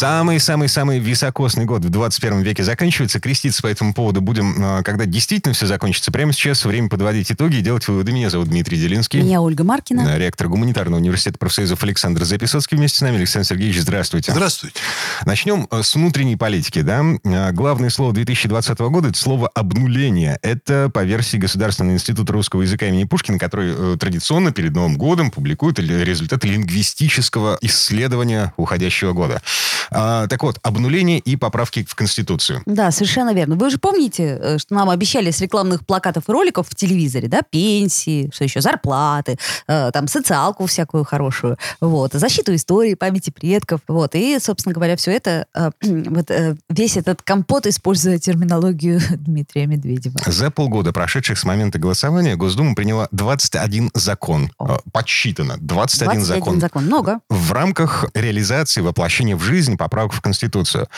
Самый-самый-самый високосный год в 21 веке заканчивается. Креститься по этому поводу будем, а, когда действительно все закончится. Прямо сейчас время подводить итоги и делать выводы. Меня зовут Дмитрий Делинский. Меня Ольга Маркина. Ректор гуманитарного университета профсоюзов Александр Записоцкий вместе с нами. Александр Сергеевич, здравствуйте. Здравствуйте. Начнем э, с внутренней политики. Да? А, главное слово 2020 года – это слово «обнуление». Это по версии Государственного института русского языка имени Пушкина, который э, традиционно перед Новым годом публикует результаты лингвистического исследования уходящего года. А, так вот, обнуление и поправки в Конституцию. Да, совершенно верно. Вы же помните, э, что нам обещали с рекламных плакатов и роликов в телевизоре, да, пенсии, что еще, зарплаты, э, там, социалку всякую хорошую, вот, защиту истории, памяти предков, вот, и, собственно говоря, все это, э, вот, э, весь этот компот, используя терминологию Дмитрия Медведева. За полгода, прошедших с момента голосования, Госдума приняла 21 закон. Э, подсчитано. 21, 21 закон. закон. Много. В рамках реализации, воплощения в жизнь поправок в Конституцию.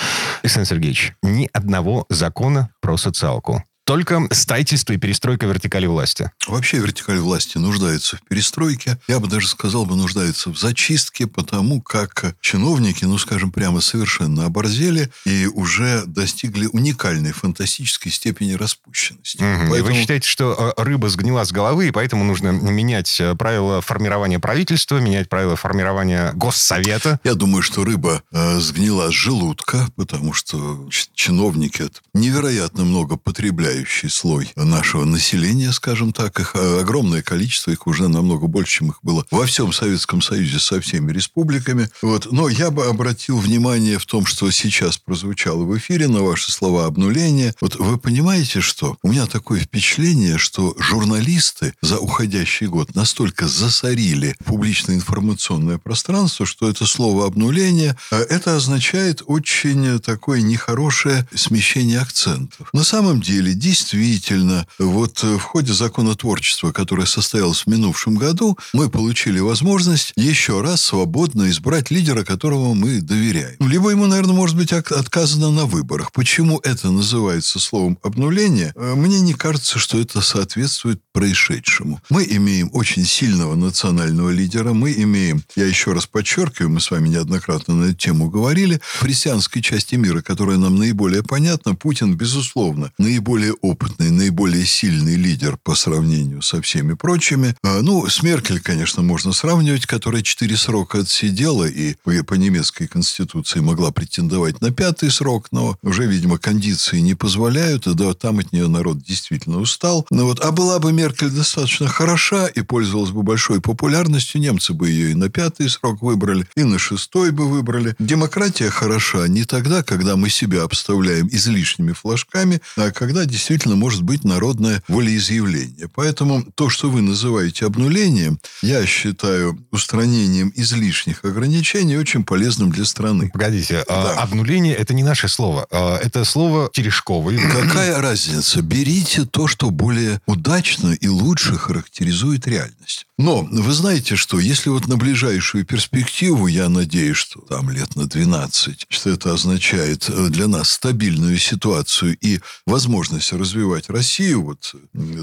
Александр Сергеевич, ни одного закона про социалку. Только строительство и перестройка вертикали власти. Вообще вертикаль власти нуждается в перестройке. Я бы даже сказал бы, нуждается в зачистке, потому как чиновники, ну, скажем прямо, совершенно оборзели и уже достигли уникальной фантастической степени распущенности. Угу. Поэтому... И вы считаете, что э, рыба сгнила с головы, и поэтому нужно менять э, правила формирования правительства, менять правила формирования госсовета? Я думаю, что рыба э, сгнила с желудка, потому что чиновники невероятно много потребляют подавляющий слой нашего населения, скажем так. Их э, огромное количество, их уже намного больше, чем их было во всем Советском Союзе со всеми республиками. Вот. Но я бы обратил внимание в том, что сейчас прозвучало в эфире на ваши слова обнуления. Вот вы понимаете, что? У меня такое впечатление, что журналисты за уходящий год настолько засорили публичное информационное пространство, что это слово обнуление, э, это означает очень такое нехорошее смещение акцентов. На самом деле действительно, вот э, в ходе законотворчества, которое состоялось в минувшем году, мы получили возможность еще раз свободно избрать лидера, которому мы доверяем. Либо ему, наверное, может быть отказано на выборах. Почему это называется словом обнуление? Э, мне не кажется, что это соответствует происшедшему. Мы имеем очень сильного национального лидера, мы имеем, я еще раз подчеркиваю, мы с вами неоднократно на эту тему говорили, в христианской части мира, которая нам наиболее понятна, Путин, безусловно, наиболее наиболее опытный, наиболее сильный лидер по сравнению со всеми прочими. А, ну, с Меркель, конечно, можно сравнивать, которая четыре срока отсидела и по немецкой конституции могла претендовать на пятый срок, но уже, видимо, кондиции не позволяют, и да, там от нее народ действительно устал. Ну вот, а была бы Меркель достаточно хороша и пользовалась бы большой популярностью, немцы бы ее и на пятый срок выбрали, и на шестой бы выбрали. Демократия хороша не тогда, когда мы себя обставляем излишними флажками, а когда действительно может быть народное волеизъявление. Поэтому то, что вы называете обнулением, я считаю устранением излишних ограничений очень полезным для страны. Погодите, а да. обнуление это не наше слово, а это слово Терешковой. Какая разница? Берите то, что более удачно и лучше характеризует реальность. Но вы знаете, что если вот на ближайшую перспективу, я надеюсь, что там лет на 12, что это означает э, для нас стабильную ситуацию и возможность развивать Россию, вот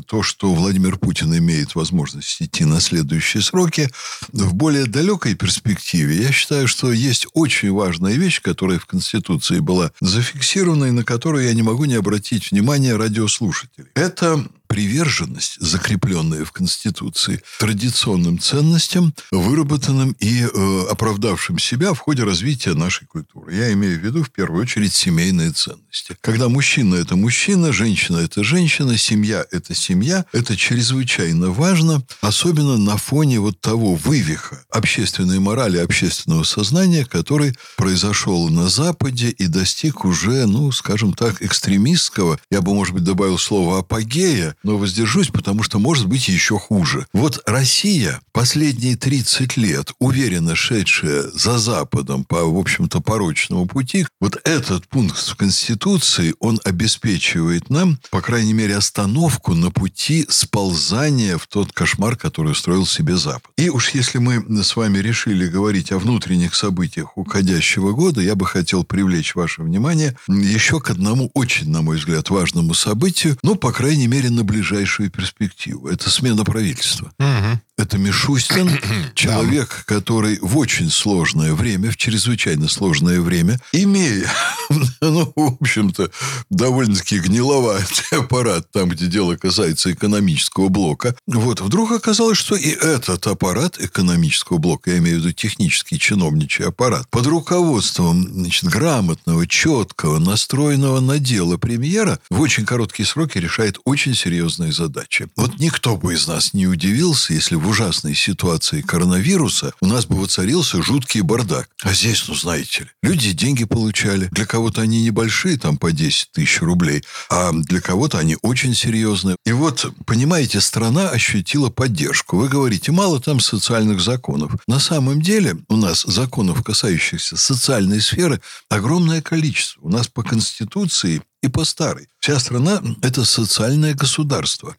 то, что Владимир Путин имеет возможность идти на следующие сроки, в более далекой перспективе, я считаю, что есть очень важная вещь, которая в Конституции была зафиксирована и на которую я не могу не обратить внимание радиослушателей. Это приверженность, закрепленная в Конституции, традиционным ценностям, выработанным и э, оправдавшим себя в ходе развития нашей культуры. Я имею в виду, в первую очередь, семейные ценности. Когда мужчина – это мужчина, женщина – это женщина, семья – это семья, это чрезвычайно важно, особенно на фоне вот того вывиха общественной морали, общественного сознания, который произошел на Западе и достиг уже, ну, скажем так, экстремистского, я бы, может быть, добавил слово апогея, но воздержусь, потому что может быть еще хуже. Вот Россия последние 30 лет, уверенно шедшая за Западом по, в общем-то, порочному пути, вот этот пункт в Конституции, он обеспечивает нам, по крайней мере, остановку на пути сползания в тот кошмар, который устроил себе Запад. И уж если мы с вами решили говорить о внутренних событиях уходящего года, я бы хотел привлечь ваше внимание еще к одному очень, на мой взгляд, важному событию, ну, по крайней мере, на ближайшую перспективу. Это смена правительства. Мгм. Это Мишустин, человек, который в очень сложное время, в чрезвычайно сложное время, имея, ну, в общем-то, довольно-таки гниловатый аппарат, там, где дело касается экономического блока, вот, вдруг оказалось, что и этот аппарат экономического блока, я имею в виду технический чиновничий аппарат, под руководством, значит, грамотного, четкого, настроенного на дело премьера в очень короткие сроки решает очень серьезные задачи. Вот никто бы из нас не удивился, если в ужасной ситуации коронавируса у нас бы воцарился жуткий бардак. А здесь, ну, знаете ли, люди деньги получали. Для кого-то они небольшие, там по 10 тысяч рублей, а для кого-то они очень серьезные. И вот, понимаете, страна ощутила поддержку. Вы говорите, мало там социальных законов. На самом деле у нас законов, касающихся социальной сферы, огромное количество. У нас по Конституции и по старой. Вся страна – это социальное госоство.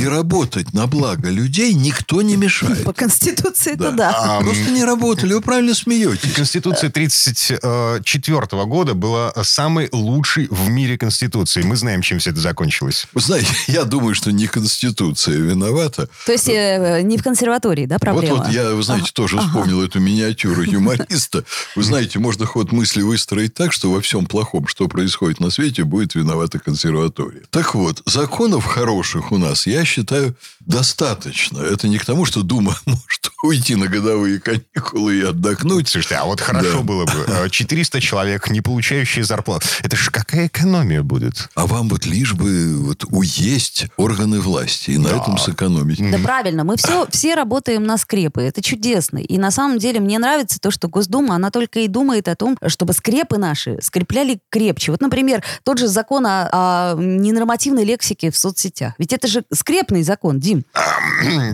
И работать на благо людей никто не мешает. По Конституции это Да. да. А, Просто не работали, вы правильно смеетесь. Конституция 1934 года была самой лучшей в мире Конституцией. Мы знаем, чем все это закончилось. Вы знаете, я думаю, что не Конституция виновата. То есть э, не в консерватории, да, проблема? Вот-вот, я, вы знаете, тоже вспомнил эту миниатюру юмориста. Вы знаете, можно ход мысли выстроить так, что во всем плохом, что происходит на свете, будет виновата консерватория. Так вот, законов хороших у нас, я считаю, достаточно. Это не к тому, что Дума может уйти на годовые каникулы и отдохнуть. Слушайте, а вот хорошо Да. было бы. э, 400 человек, не получающие зарплат. Это же какая экономия будет? А вам вот лишь бы вот уесть органы власти и на Да. этом сэкономить. Да правильно, мы все, все работаем на скрепы, это чудесно. И на самом деле мне нравится то, что Госдума, она только и думает о том, чтобы скрепы наши скрепляли крепче. Вот, например, тот же закон о, о ненормативной лексике в соцсетях. Ведь это же скрепный закон, Дим.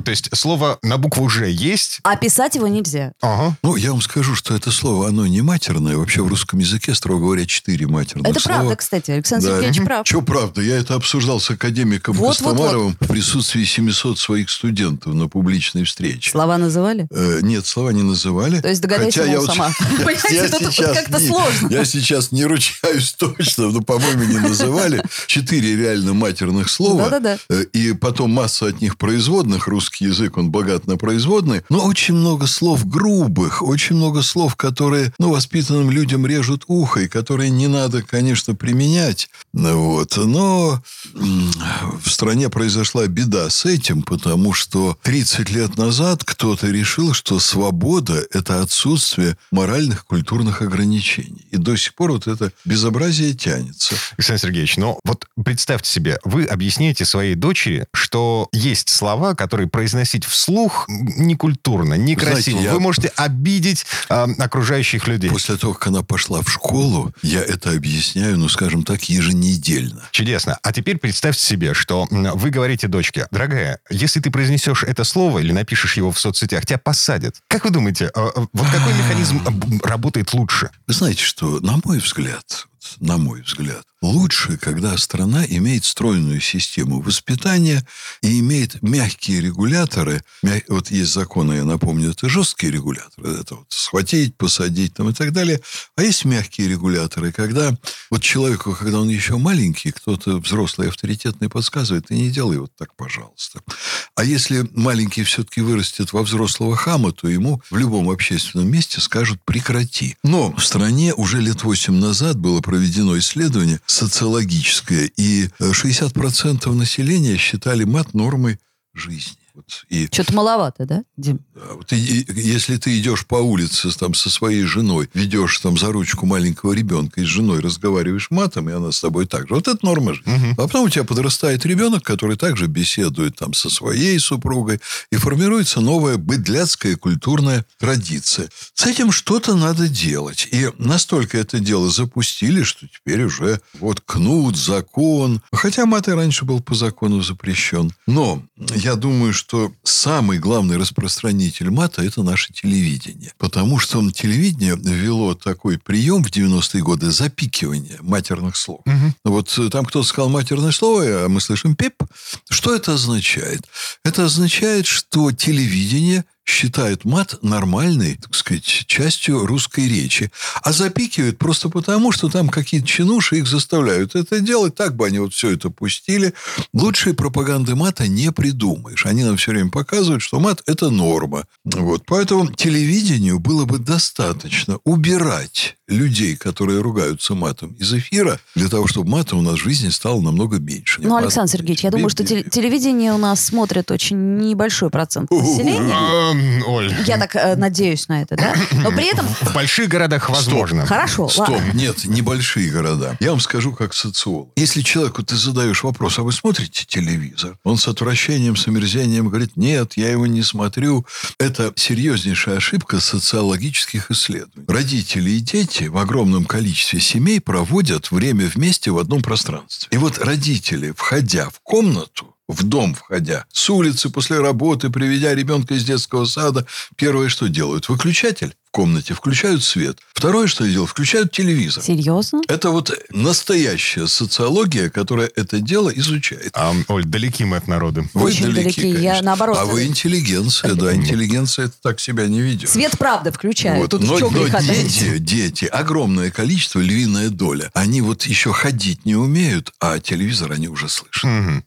То есть слово на букву «Ж» есть? А писать его нельзя. Ага. Ну, я вам скажу, что это слово, оно не матерное. Вообще в русском языке, строго говоря, четыре матерных Это слова. правда, кстати, Александр Да. Сергеевич прав. Че правда? Я это обсуждал с академиком Вот, вот, Костомаровым в присутствии 700 своих студентов на публичной встрече. Слова называли? Э, Нет, слова не называли. То есть догадайся, Хотя я вот- сама. Понимаете, как-то сложно. Я сейчас не ручаюсь точно, но, по-моему, не называли. Четыре реально матерных слова. Да-да-да. Э, И потом масса от них производных. Русский язык, он богат на производные. Но очень много слов грубых, очень много слов, которые, ну, воспитанным людям режут ухо, и которые не надо, конечно, применять. Вот. Но в стране произошла беда с этим, потому что 30 лет назад кто-то решил, что свобода – это отсутствие моральных, культурных ограничений. И до сих пор вот это безобразие тянется. Александр Сергеевич, ну вот представьте себе, вы объясняете своей дочери, что есть слова, которые произносить вслух некультурно, некрасиво. Знаете, я- Вы можете обидеть а, окружающих людей. После того, как она пошла в школу, я это объясняю, ну, скажем так, еженедельно. Чудесно. А теперь представьте себе, что вы говорите дочке, дорогая, если ты произнесешь это слово или напишешь его в соцсетях, тебя посадят. Как вы думаете, а, вот какой механизм работает лучше? Вы знаете, что, на мой взгляд, на мой взгляд, лучше, когда страна имеет стройную систему воспитания и имеет мягкие регуляторы. Мя- Вот есть законы, я напомню, это жесткие регуляторы. Это вот схватить, посадить там и так далее. А есть мягкие регуляторы, когда вот человеку, когда он еще маленький, кто-то взрослый авторитетный подсказывает, ты не делай вот так, пожалуйста. А если маленький все-таки вырастет во взрослого хама, то ему в любом общественном месте скажут «прекрати». Но в стране уже лет 8 назад было проведено исследование социологическое, и э, 60% населения считали мат нормой жизни. Вот. И Что-то маловато, да, Дим? да, вот и- и если ты идешь по улице там, со своей женой, ведешь там за ручку маленького ребенка и с женой разговариваешь матом, и она с тобой так же. Вот это норма жизни. Мгм. А потом у тебя подрастает ребенок, который также беседует там со своей супругой, и формируется новая быдляцкая культурная традиция. С этим что-то надо делать. И настолько это дело запустили, что теперь уже вот кнут, закон. Хотя мат и раньше был по закону запрещен. Но я думаю, что самый главный распространитель мата – это наше телевидение. Потому что телевидение ввело такой прием в 90-е годы запикивания матерных слов. Мгм. Вот э, там кто-то сказал матерное слово, а мы слышим пеп. Что это означает? Это означает, что телевидение считают мат нормальной, так сказать, частью русской речи. А запикивают просто потому, что там какие-то чинуши их заставляют это делать. Так бы они вот все это пустили. Лучшей пропаганды мата не придумаешь. Они нам все время показывают, что мат – это норма. Вот. Поэтому телевидению было бы достаточно убирать людей, которые ругаются матом из эфира, для того, чтобы мата у нас в жизни стало намного меньше. Ну, Александр Сергеевич, я думаю, что телевидение у нас смотрит очень небольшой процент населения. Оль. Я так э, надеюсь на это, да? Но при этом... В больших городах возможно. Хорошо. Стоп, нет, небольшие города. Я вам скажу как социолог. Если человеку ты задаешь вопрос, а вы смотрите телевизор? Он с отвращением, с омерзением говорит, нет, я его не смотрю. Это серьезнейшая ошибка социологических исследований. Родители и дети дети в огромном количестве семей проводят время вместе в одном пространстве. И вот родители, входя в комнату, в дом входя, с улицы после работы, приведя ребенка из детского сада, первое, что делают, выключатель комнате, включают свет. Второе, что я делал, включают телевизор. Серьезно? Это вот настоящая социология, которая это дело изучает. А, Оль, далеки мы от народа. Вы Очень далеки, далеки. Я наоборот. А вы интеллигенция, да. Интеллигенция это так себя не ведет. Свет правда включают. Вот. Тут но но дети, дети, огромное количество, львиная доля, они вот еще ходить не умеют, а телевизор они уже слышат. Угу.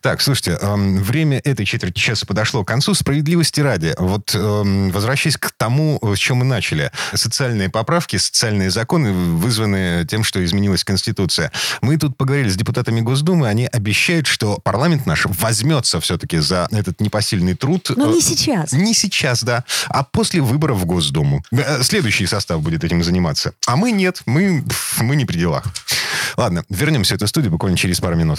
Так, слушайте, эм, время этой четверти часа подошло к концу. Справедливости ради. Вот эм, возвращаясь к тому, с чем мы начали. Социальные поправки, социальные законы вызваны тем, что изменилась Конституция. Мы тут поговорили с депутатами Госдумы, они обещают, что парламент наш возьмется все-таки за этот непосильный труд. Но не сейчас. Не сейчас, да. А после выборов в Госдуму. Э, следующий состав будет этим заниматься. А мы нет, мы, мы не при делах. Ладно, вернемся в эту студию буквально через пару минут.